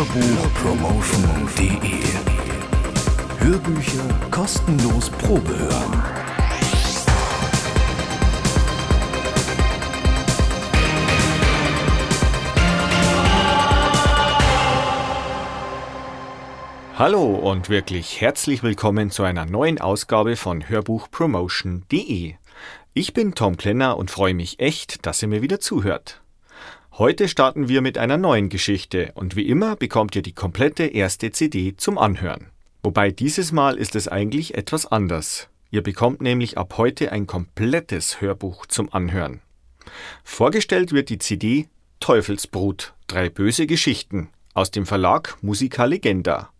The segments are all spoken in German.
Hörbuchpromotion.de Hörbücher kostenlos Probe hören. Hallo und wirklich herzlich willkommen zu einer neuen Ausgabe von Hörbuchpromotion.de. Ich bin Tom Klenner und freue mich echt, dass ihr mir wieder zuhört. Heute starten wir mit einer neuen Geschichte und wie immer bekommt ihr die komplette erste CD zum Anhören. Wobei dieses Mal ist es eigentlich etwas anders. Ihr bekommt nämlich ab heute ein komplettes Hörbuch zum Anhören. Vorgestellt wird die CD Teufelsbrut, drei böse Geschichten aus dem Verlag Musica Legenda.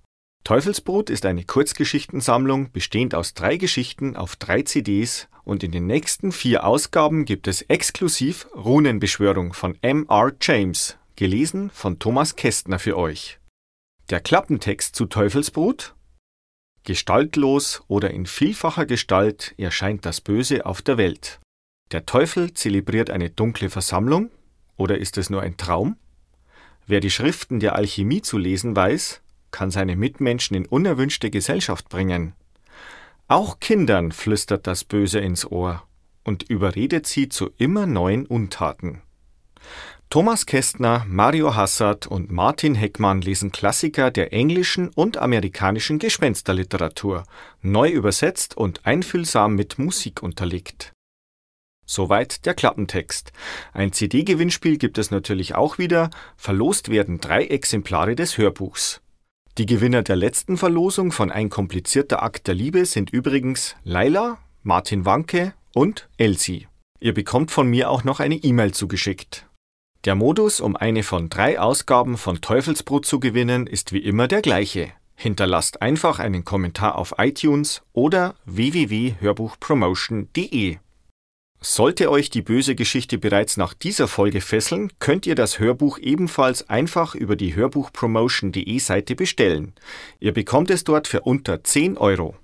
Teufelsbrut ist eine Kurzgeschichtensammlung bestehend aus drei Geschichten auf drei CDs und in den nächsten vier Ausgaben gibt es exklusiv Runenbeschwörung von M.R. James, gelesen von Thomas Kästner für euch. Der Klappentext zu Teufelsbrut Gestaltlos oder in vielfacher Gestalt erscheint das Böse auf der Welt. Der Teufel zelebriert eine dunkle Versammlung oder ist es nur ein Traum? Wer die Schriften der Alchemie zu lesen weiß, kann seine Mitmenschen in unerwünschte Gesellschaft bringen. Auch Kindern flüstert das Böse ins Ohr und überredet sie zu immer neuen Untaten. Thomas Kästner, Mario Hassard und Martin Heckmann lesen Klassiker der englischen und amerikanischen Gespensterliteratur, neu übersetzt und einfühlsam mit Musik unterlegt. Soweit der Klappentext. Ein CD-Gewinnspiel gibt es natürlich auch wieder. Verlost werden drei Exemplare des Hörbuchs. Die Gewinner der letzten Verlosung von Ein komplizierter Akt der Liebe sind übrigens Laila, Martin Wanke und Elsie. Ihr bekommt von mir auch noch eine E-Mail zugeschickt. Der Modus, um eine von drei Ausgaben von Teufelsbrot zu gewinnen, ist wie immer der gleiche. Hinterlasst einfach einen Kommentar auf iTunes oder www.hörbuchpromotion.de. Sollte euch die böse Geschichte bereits nach dieser Folge fesseln, könnt ihr das Hörbuch ebenfalls einfach über die hörbuchpromotion.de Seite bestellen. Ihr bekommt es dort für unter 10 Euro.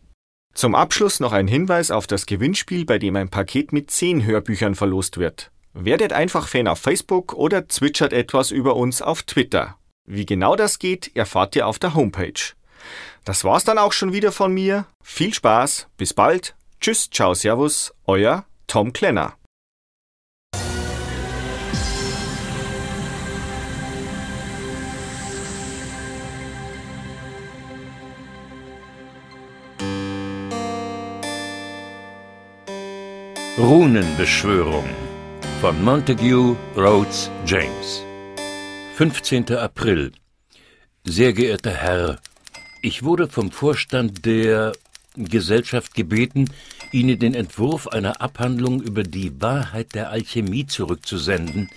Zum Abschluss noch ein Hinweis auf das Gewinnspiel, bei dem ein Paket mit 10 Hörbüchern verlost wird. Werdet einfach Fan auf Facebook oder zwitschert etwas über uns auf Twitter. Wie genau das geht, erfahrt ihr auf der Homepage. Das war's dann auch schon wieder von mir. Viel Spaß, bis bald. Tschüss, ciao, servus, euer Tom Klenner. Runenbeschwörung von Montague Rhodes James 15. April Sehr geehrter Herr, ich wurde vom Vorstand der Gesellschaft gebeten, Ihnen den Entwurf einer Abhandlung über die Wahrheit der Alchemie zurückzusenden,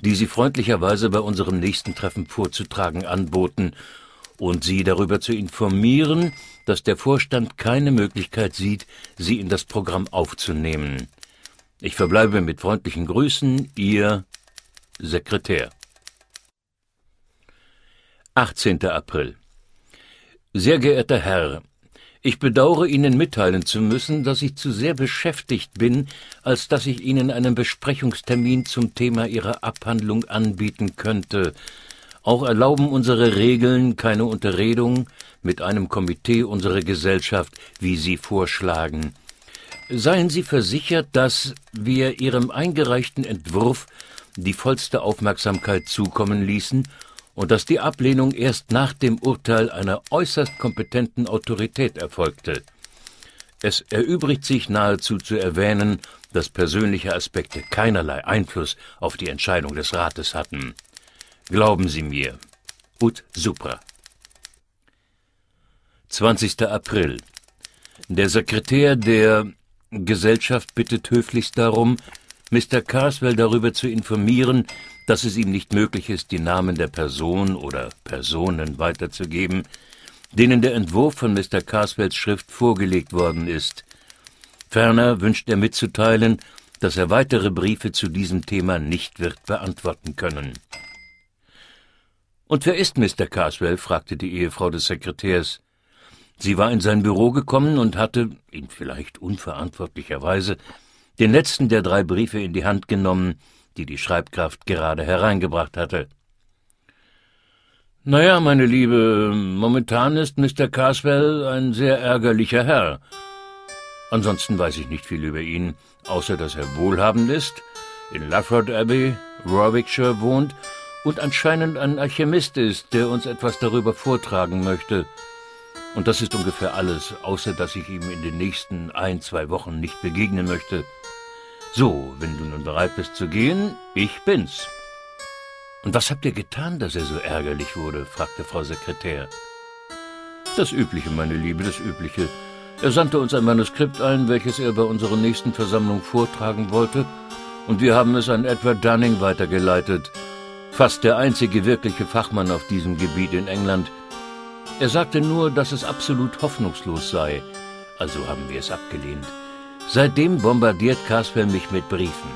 die Sie freundlicherweise bei unserem nächsten Treffen vorzutragen anboten, und Sie darüber zu informieren, dass der Vorstand keine Möglichkeit sieht, Sie in das Programm aufzunehmen. Ich verbleibe mit freundlichen Grüßen, Ihr Sekretär. 18. April Sehr geehrter Herr, ich bedauere Ihnen mitteilen zu müssen, dass ich zu sehr beschäftigt bin, als dass ich Ihnen einen Besprechungstermin zum Thema Ihrer Abhandlung anbieten könnte. Auch erlauben unsere Regeln keine Unterredung mit einem Komitee unserer Gesellschaft, wie Sie vorschlagen. Seien Sie versichert, dass wir Ihrem eingereichten Entwurf die vollste Aufmerksamkeit zukommen ließen und dass die Ablehnung erst nach dem Urteil einer äußerst kompetenten Autorität erfolgte. Es erübrigt sich nahezu zu erwähnen, dass persönliche Aspekte keinerlei Einfluss auf die Entscheidung des Rates hatten. Glauben Sie mir. Ut supra. 20. April. Der Sekretär der Gesellschaft bittet höflichst darum, Mr. Carswell darüber zu informieren, dass es ihm nicht möglich ist, die Namen der Person oder Personen weiterzugeben, denen der Entwurf von Mr. Carswells Schrift vorgelegt worden ist. Ferner wünscht er mitzuteilen, dass er weitere Briefe zu diesem Thema nicht wird beantworten können. Und wer ist Mr. Carswell? fragte die Ehefrau des Sekretärs. Sie war in sein Büro gekommen und hatte, ihn vielleicht unverantwortlicherweise, den letzten der drei Briefe in die Hand genommen, die die Schreibkraft gerade hereingebracht hatte. Naja, meine Liebe, momentan ist Mr. Carswell ein sehr ärgerlicher Herr. Ansonsten weiß ich nicht viel über ihn, außer dass er wohlhabend ist, in Laford Abbey, Warwickshire wohnt und anscheinend ein Alchemist ist, der uns etwas darüber vortragen möchte. Und das ist ungefähr alles, außer dass ich ihm in den nächsten ein, zwei Wochen nicht begegnen möchte. So, wenn du nun bereit bist zu gehen, ich bin's. Und was habt ihr getan, dass er so ärgerlich wurde? fragte Frau Sekretär. Das Übliche, meine Liebe, das Übliche. Er sandte uns ein Manuskript ein, welches er bei unserer nächsten Versammlung vortragen wollte, und wir haben es an Edward Dunning weitergeleitet, fast der einzige wirkliche Fachmann auf diesem Gebiet in England. Er sagte nur, dass es absolut hoffnungslos sei, also haben wir es abgelehnt. Seitdem bombardiert Casper mich mit Briefen.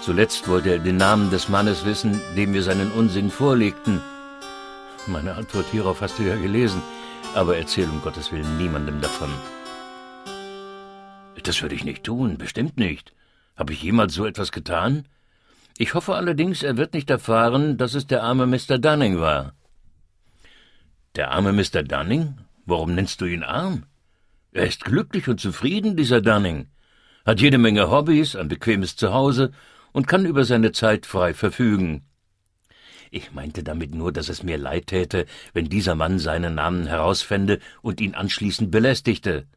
Zuletzt wollte er den Namen des Mannes wissen, dem wir seinen Unsinn vorlegten. Meine Antwort hierauf hast du ja gelesen, aber erzähl um Gottes Willen niemandem davon. Das würde ich nicht tun, bestimmt nicht. Habe ich jemals so etwas getan? Ich hoffe allerdings, er wird nicht erfahren, dass es der arme Mr. Dunning war. Der arme Mr. Dunning? Warum nennst du ihn arm? Er ist glücklich und zufrieden, dieser Dunning, hat jede Menge Hobbys, ein bequemes Zuhause und kann über seine Zeit frei verfügen. Ich meinte damit nur, dass es mir leid täte, wenn dieser Mann seinen Namen herausfände und ihn anschließend belästigte.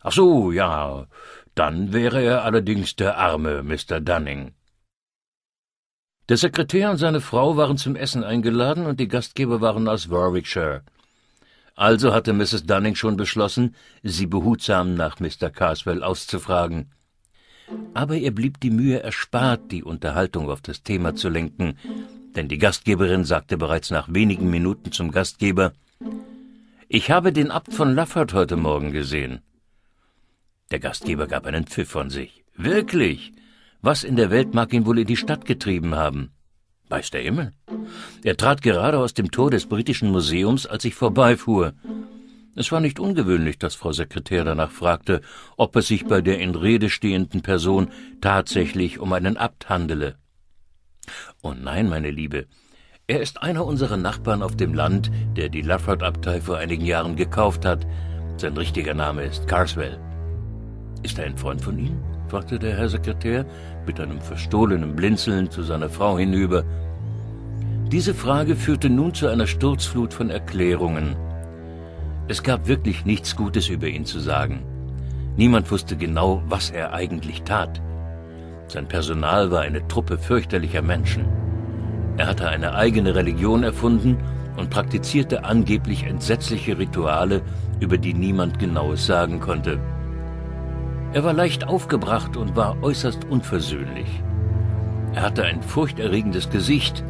Ach so, ja, dann wäre er allerdings der arme Mr. Dunning. Der Sekretär und seine Frau waren zum Essen eingeladen und die Gastgeber waren aus Warwickshire. Also hatte Mrs. Dunning schon beschlossen, sie behutsam nach Mr. Carswell auszufragen. Aber ihr blieb die Mühe erspart, die Unterhaltung auf das Thema zu lenken, denn die Gastgeberin sagte bereits nach wenigen Minuten zum Gastgeber Ich habe den Abt von Laffert heute Morgen gesehen. Der Gastgeber gab einen Pfiff von sich. Wirklich? Was in der Welt mag ihn wohl in die Stadt getrieben haben? Weiß der Himmel. Er trat gerade aus dem Tor des britischen Museums, als ich vorbeifuhr. Es war nicht ungewöhnlich, dass Frau Sekretär danach fragte, ob es sich bei der in Rede stehenden Person tatsächlich um einen Abt handele. Oh nein, meine Liebe, er ist einer unserer Nachbarn auf dem Land, der die Lafford-Abtei vor einigen Jahren gekauft hat. Sein richtiger Name ist Carswell. Ist er ein Freund von Ihnen? fragte der Herr Sekretär mit einem verstohlenen Blinzeln zu seiner Frau hinüber. Diese Frage führte nun zu einer Sturzflut von Erklärungen. Es gab wirklich nichts Gutes über ihn zu sagen. Niemand wusste genau, was er eigentlich tat. Sein Personal war eine Truppe fürchterlicher Menschen. Er hatte eine eigene Religion erfunden und praktizierte angeblich entsetzliche Rituale, über die niemand Genaues sagen konnte. Er war leicht aufgebracht und war äußerst unversöhnlich. Er hatte ein furchterregendes Gesicht.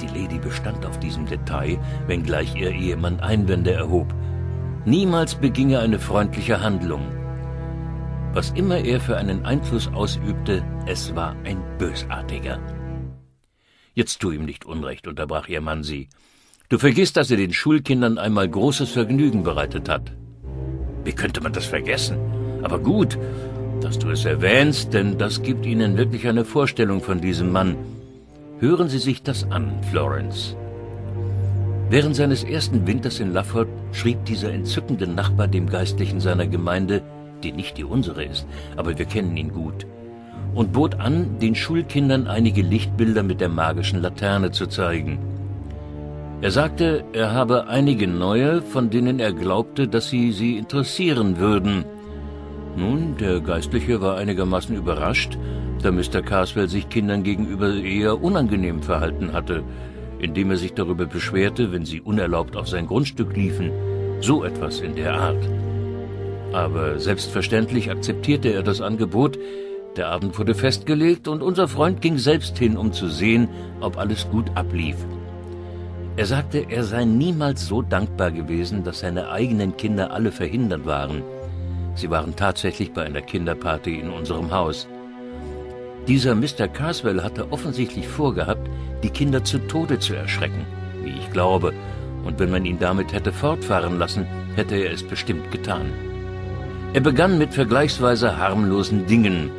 Die Lady bestand auf diesem Detail, wenngleich ihr Ehemann Einwände erhob. Niemals beging er eine freundliche Handlung. Was immer er für einen Einfluss ausübte, es war ein bösartiger. Jetzt tu ihm nicht Unrecht, unterbrach ihr Mann sie. Du vergisst, dass er den Schulkindern einmal großes Vergnügen bereitet hat. Wie könnte man das vergessen? Aber gut, dass du es erwähnst, denn das gibt ihnen wirklich eine Vorstellung von diesem Mann. Hören Sie sich das an, Florence. Während seines ersten Winters in Lafford schrieb dieser entzückende Nachbar dem Geistlichen seiner Gemeinde, die nicht die unsere ist, aber wir kennen ihn gut, und bot an, den Schulkindern einige Lichtbilder mit der magischen Laterne zu zeigen. Er sagte, er habe einige neue, von denen er glaubte, dass sie sie interessieren würden. Nun, der Geistliche war einigermaßen überrascht, da Mr. Carswell sich Kindern gegenüber eher unangenehm verhalten hatte, indem er sich darüber beschwerte, wenn sie unerlaubt auf sein Grundstück liefen, so etwas in der Art. Aber selbstverständlich akzeptierte er das Angebot, der Abend wurde festgelegt und unser Freund ging selbst hin, um zu sehen, ob alles gut ablief. Er sagte, er sei niemals so dankbar gewesen, dass seine eigenen Kinder alle verhindert waren. Sie waren tatsächlich bei einer Kinderparty in unserem Haus. Dieser Mr. Carswell hatte offensichtlich vorgehabt, die Kinder zu Tode zu erschrecken, wie ich glaube, und wenn man ihn damit hätte fortfahren lassen, hätte er es bestimmt getan. Er begann mit vergleichsweise harmlosen Dingen.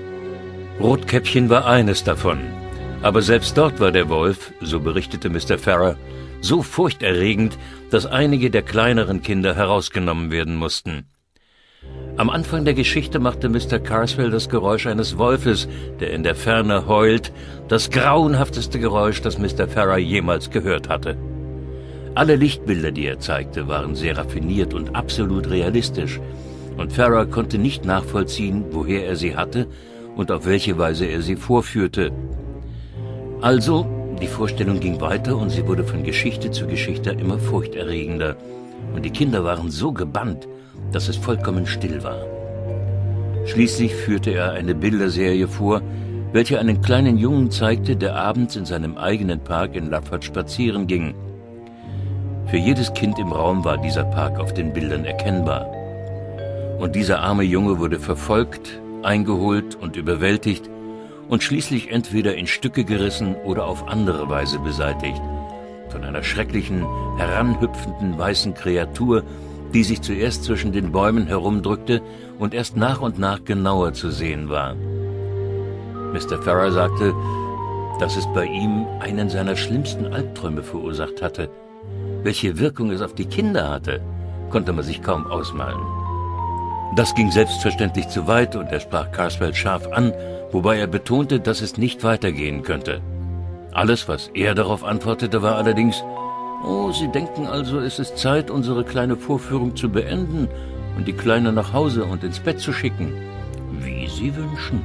Rotkäppchen war eines davon. Aber selbst dort war der Wolf, so berichtete Mr. Farrer, so furchterregend, dass einige der kleineren Kinder herausgenommen werden mussten. Am Anfang der Geschichte machte Mr. Carswell das Geräusch eines Wolfes, der in der Ferne heult, das grauenhafteste Geräusch, das Mr. Farrer jemals gehört hatte. Alle Lichtbilder, die er zeigte, waren sehr raffiniert und absolut realistisch, und Farrer konnte nicht nachvollziehen, woher er sie hatte und auf welche Weise er sie vorführte. Also, die Vorstellung ging weiter und sie wurde von Geschichte zu Geschichte immer furchterregender, und die Kinder waren so gebannt, dass es vollkommen still war. Schließlich führte er eine Bilderserie vor, welche einen kleinen Jungen zeigte, der abends in seinem eigenen Park in Laffert spazieren ging. Für jedes Kind im Raum war dieser Park auf den Bildern erkennbar. Und dieser arme Junge wurde verfolgt, eingeholt und überwältigt und schließlich entweder in Stücke gerissen oder auf andere Weise beseitigt. Von einer schrecklichen, heranhüpfenden weißen Kreatur, die sich zuerst zwischen den Bäumen herumdrückte und erst nach und nach genauer zu sehen war. Mr. Farrer sagte, dass es bei ihm einen seiner schlimmsten Albträume verursacht hatte. Welche Wirkung es auf die Kinder hatte, konnte man sich kaum ausmalen. Das ging selbstverständlich zu weit und er sprach Carswell scharf an, wobei er betonte, dass es nicht weitergehen könnte. Alles, was er darauf antwortete, war allerdings, Oh, Sie denken also, es ist Zeit, unsere kleine Vorführung zu beenden und die Kleine nach Hause und ins Bett zu schicken. Wie Sie wünschen.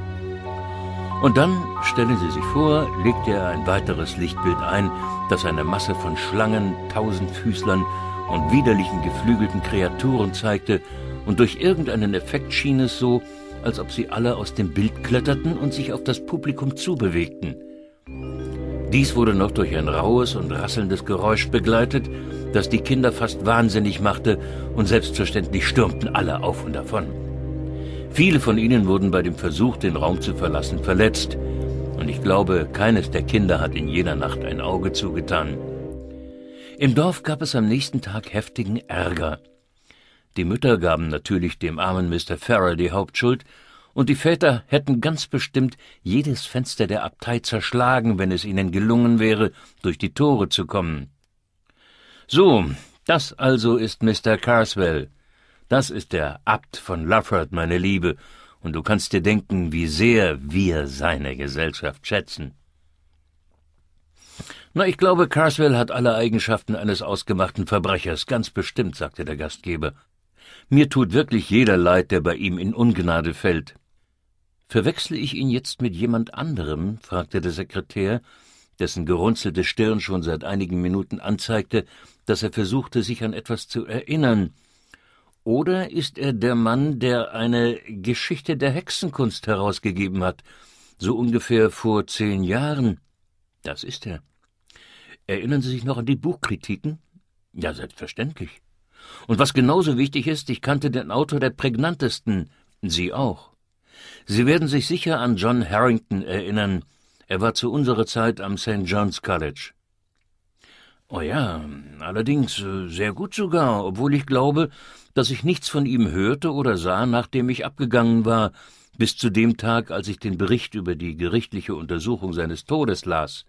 Und dann, stellen Sie sich vor, legte er ein weiteres Lichtbild ein, das eine Masse von Schlangen, Tausendfüßlern und widerlichen geflügelten Kreaturen zeigte, und durch irgendeinen Effekt schien es so, als ob sie alle aus dem Bild kletterten und sich auf das Publikum zubewegten. Dies wurde noch durch ein rauhes und rasselndes Geräusch begleitet, das die Kinder fast wahnsinnig machte, und selbstverständlich stürmten alle auf und davon. Viele von ihnen wurden bei dem Versuch, den Raum zu verlassen, verletzt, und ich glaube, keines der Kinder hat in jener Nacht ein Auge zugetan. Im Dorf gab es am nächsten Tag heftigen Ärger. Die Mütter gaben natürlich dem armen Mr. Farrell die Hauptschuld, und die Väter hätten ganz bestimmt jedes Fenster der Abtei zerschlagen, wenn es ihnen gelungen wäre, durch die Tore zu kommen. So, das also ist Mr. Carswell. Das ist der Abt von Lufford, meine Liebe, und du kannst dir denken, wie sehr wir seine Gesellschaft schätzen. Na, ich glaube, Carswell hat alle Eigenschaften eines ausgemachten Verbrechers, ganz bestimmt, sagte der Gastgeber. Mir tut wirklich jeder leid, der bei ihm in Ungnade fällt. Verwechsle ich ihn jetzt mit jemand anderem? fragte der Sekretär, dessen gerunzelte Stirn schon seit einigen Minuten anzeigte, dass er versuchte, sich an etwas zu erinnern. Oder ist er der Mann, der eine Geschichte der Hexenkunst herausgegeben hat, so ungefähr vor zehn Jahren? Das ist er. Erinnern Sie sich noch an die Buchkritiken? Ja, selbstverständlich. Und was genauso wichtig ist, ich kannte den Autor der prägnantesten, Sie auch. Sie werden sich sicher an John Harrington erinnern. Er war zu unserer Zeit am St. John's College. Oh ja, allerdings äh, sehr gut sogar, obwohl ich glaube, dass ich nichts von ihm hörte oder sah, nachdem ich abgegangen war, bis zu dem Tag, als ich den Bericht über die gerichtliche Untersuchung seines Todes las.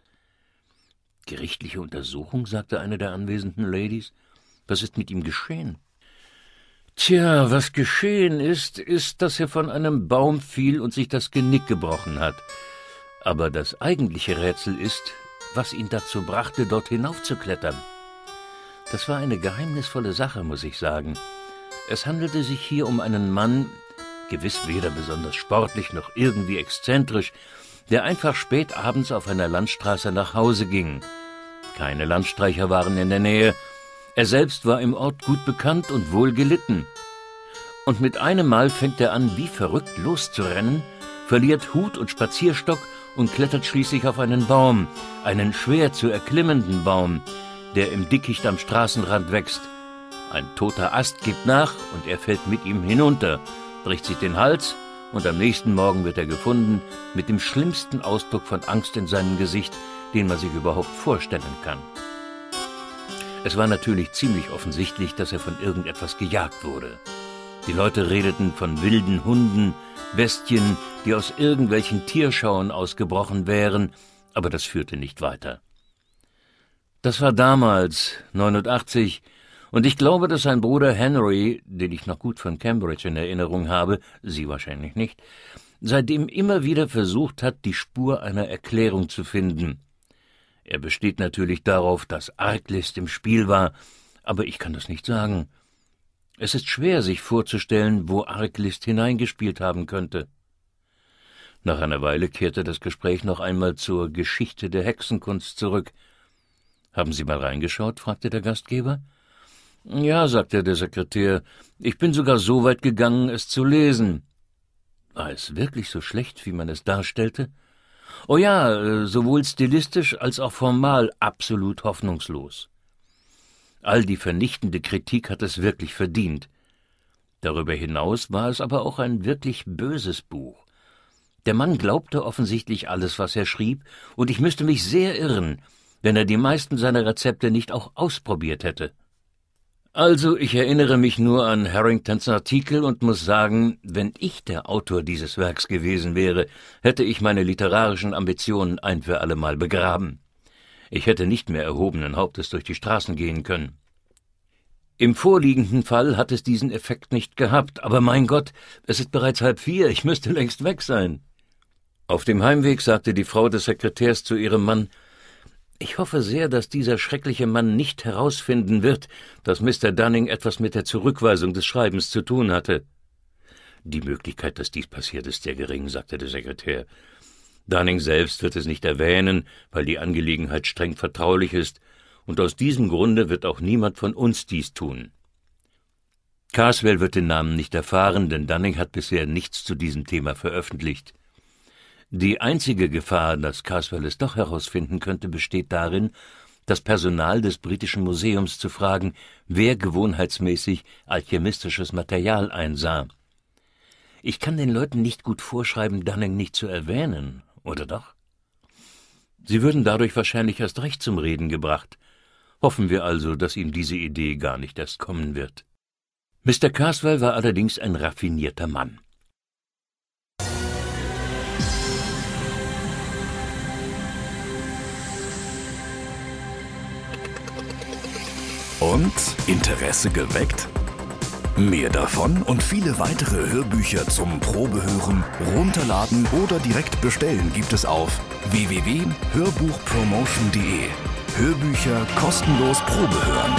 Gerichtliche Untersuchung? sagte eine der anwesenden Ladies. Was ist mit ihm geschehen? Tja, was geschehen ist, ist, dass er von einem Baum fiel und sich das Genick gebrochen hat. Aber das eigentliche Rätsel ist, was ihn dazu brachte, dort hinaufzuklettern. Das war eine geheimnisvolle Sache, muss ich sagen. Es handelte sich hier um einen Mann, gewiss weder besonders sportlich noch irgendwie exzentrisch, der einfach spät abends auf einer Landstraße nach Hause ging. Keine Landstreicher waren in der Nähe, er selbst war im Ort gut bekannt und wohl gelitten. Und mit einem Mal fängt er an, wie verrückt loszurennen, verliert Hut und Spazierstock und klettert schließlich auf einen Baum, einen schwer zu erklimmenden Baum, der im Dickicht am Straßenrand wächst. Ein toter Ast gibt nach und er fällt mit ihm hinunter, bricht sich den Hals und am nächsten Morgen wird er gefunden mit dem schlimmsten Ausdruck von Angst in seinem Gesicht, den man sich überhaupt vorstellen kann. Es war natürlich ziemlich offensichtlich, dass er von irgendetwas gejagt wurde. Die Leute redeten von wilden Hunden, Bestien, die aus irgendwelchen Tierschauen ausgebrochen wären, aber das führte nicht weiter. Das war damals, 89, und ich glaube, dass sein Bruder Henry, den ich noch gut von Cambridge in Erinnerung habe, Sie wahrscheinlich nicht, seitdem immer wieder versucht hat, die Spur einer Erklärung zu finden. Er besteht natürlich darauf, dass Arglist im Spiel war, aber ich kann das nicht sagen. Es ist schwer, sich vorzustellen, wo Arglist hineingespielt haben könnte. Nach einer Weile kehrte das Gespräch noch einmal zur Geschichte der Hexenkunst zurück. Haben Sie mal reingeschaut? fragte der Gastgeber. Ja, sagte der Sekretär, ich bin sogar so weit gegangen, es zu lesen. War es wirklich so schlecht, wie man es darstellte? Oh ja, äh, sowohl stilistisch als auch formal absolut hoffnungslos. All die vernichtende Kritik hat es wirklich verdient. Darüber hinaus war es aber auch ein wirklich böses Buch. Der Mann glaubte offensichtlich alles, was er schrieb, und ich müsste mich sehr irren, wenn er die meisten seiner Rezepte nicht auch ausprobiert hätte. Also, ich erinnere mich nur an Harringtons Artikel und muss sagen, wenn ich der Autor dieses Werks gewesen wäre, hätte ich meine literarischen Ambitionen ein für allemal begraben. Ich hätte nicht mehr erhobenen Hauptes durch die Straßen gehen können. Im vorliegenden Fall hat es diesen Effekt nicht gehabt, aber mein Gott, es ist bereits halb vier, ich müsste längst weg sein. Auf dem Heimweg sagte die Frau des Sekretärs zu ihrem Mann, ich hoffe sehr, dass dieser schreckliche Mann nicht herausfinden wird, dass Mr. Dunning etwas mit der Zurückweisung des Schreibens zu tun hatte. Die Möglichkeit, dass dies passiert, ist sehr gering, sagte der Sekretär. Dunning selbst wird es nicht erwähnen, weil die Angelegenheit streng vertraulich ist, und aus diesem Grunde wird auch niemand von uns dies tun. Carswell wird den Namen nicht erfahren, denn Dunning hat bisher nichts zu diesem Thema veröffentlicht. Die einzige Gefahr, dass Caswell es doch herausfinden könnte, besteht darin, das Personal des Britischen Museums zu fragen, wer gewohnheitsmäßig alchemistisches Material einsah. Ich kann den Leuten nicht gut vorschreiben, Dunning nicht zu erwähnen, oder doch? Sie würden dadurch wahrscheinlich erst recht zum Reden gebracht. Hoffen wir also, dass ihm diese Idee gar nicht erst kommen wird. Mr. Caswell war allerdings ein raffinierter Mann. Und Interesse geweckt? Mehr davon und viele weitere Hörbücher zum Probehören, runterladen oder direkt bestellen gibt es auf www.hörbuchpromotion.de. Hörbücher kostenlos Probehören.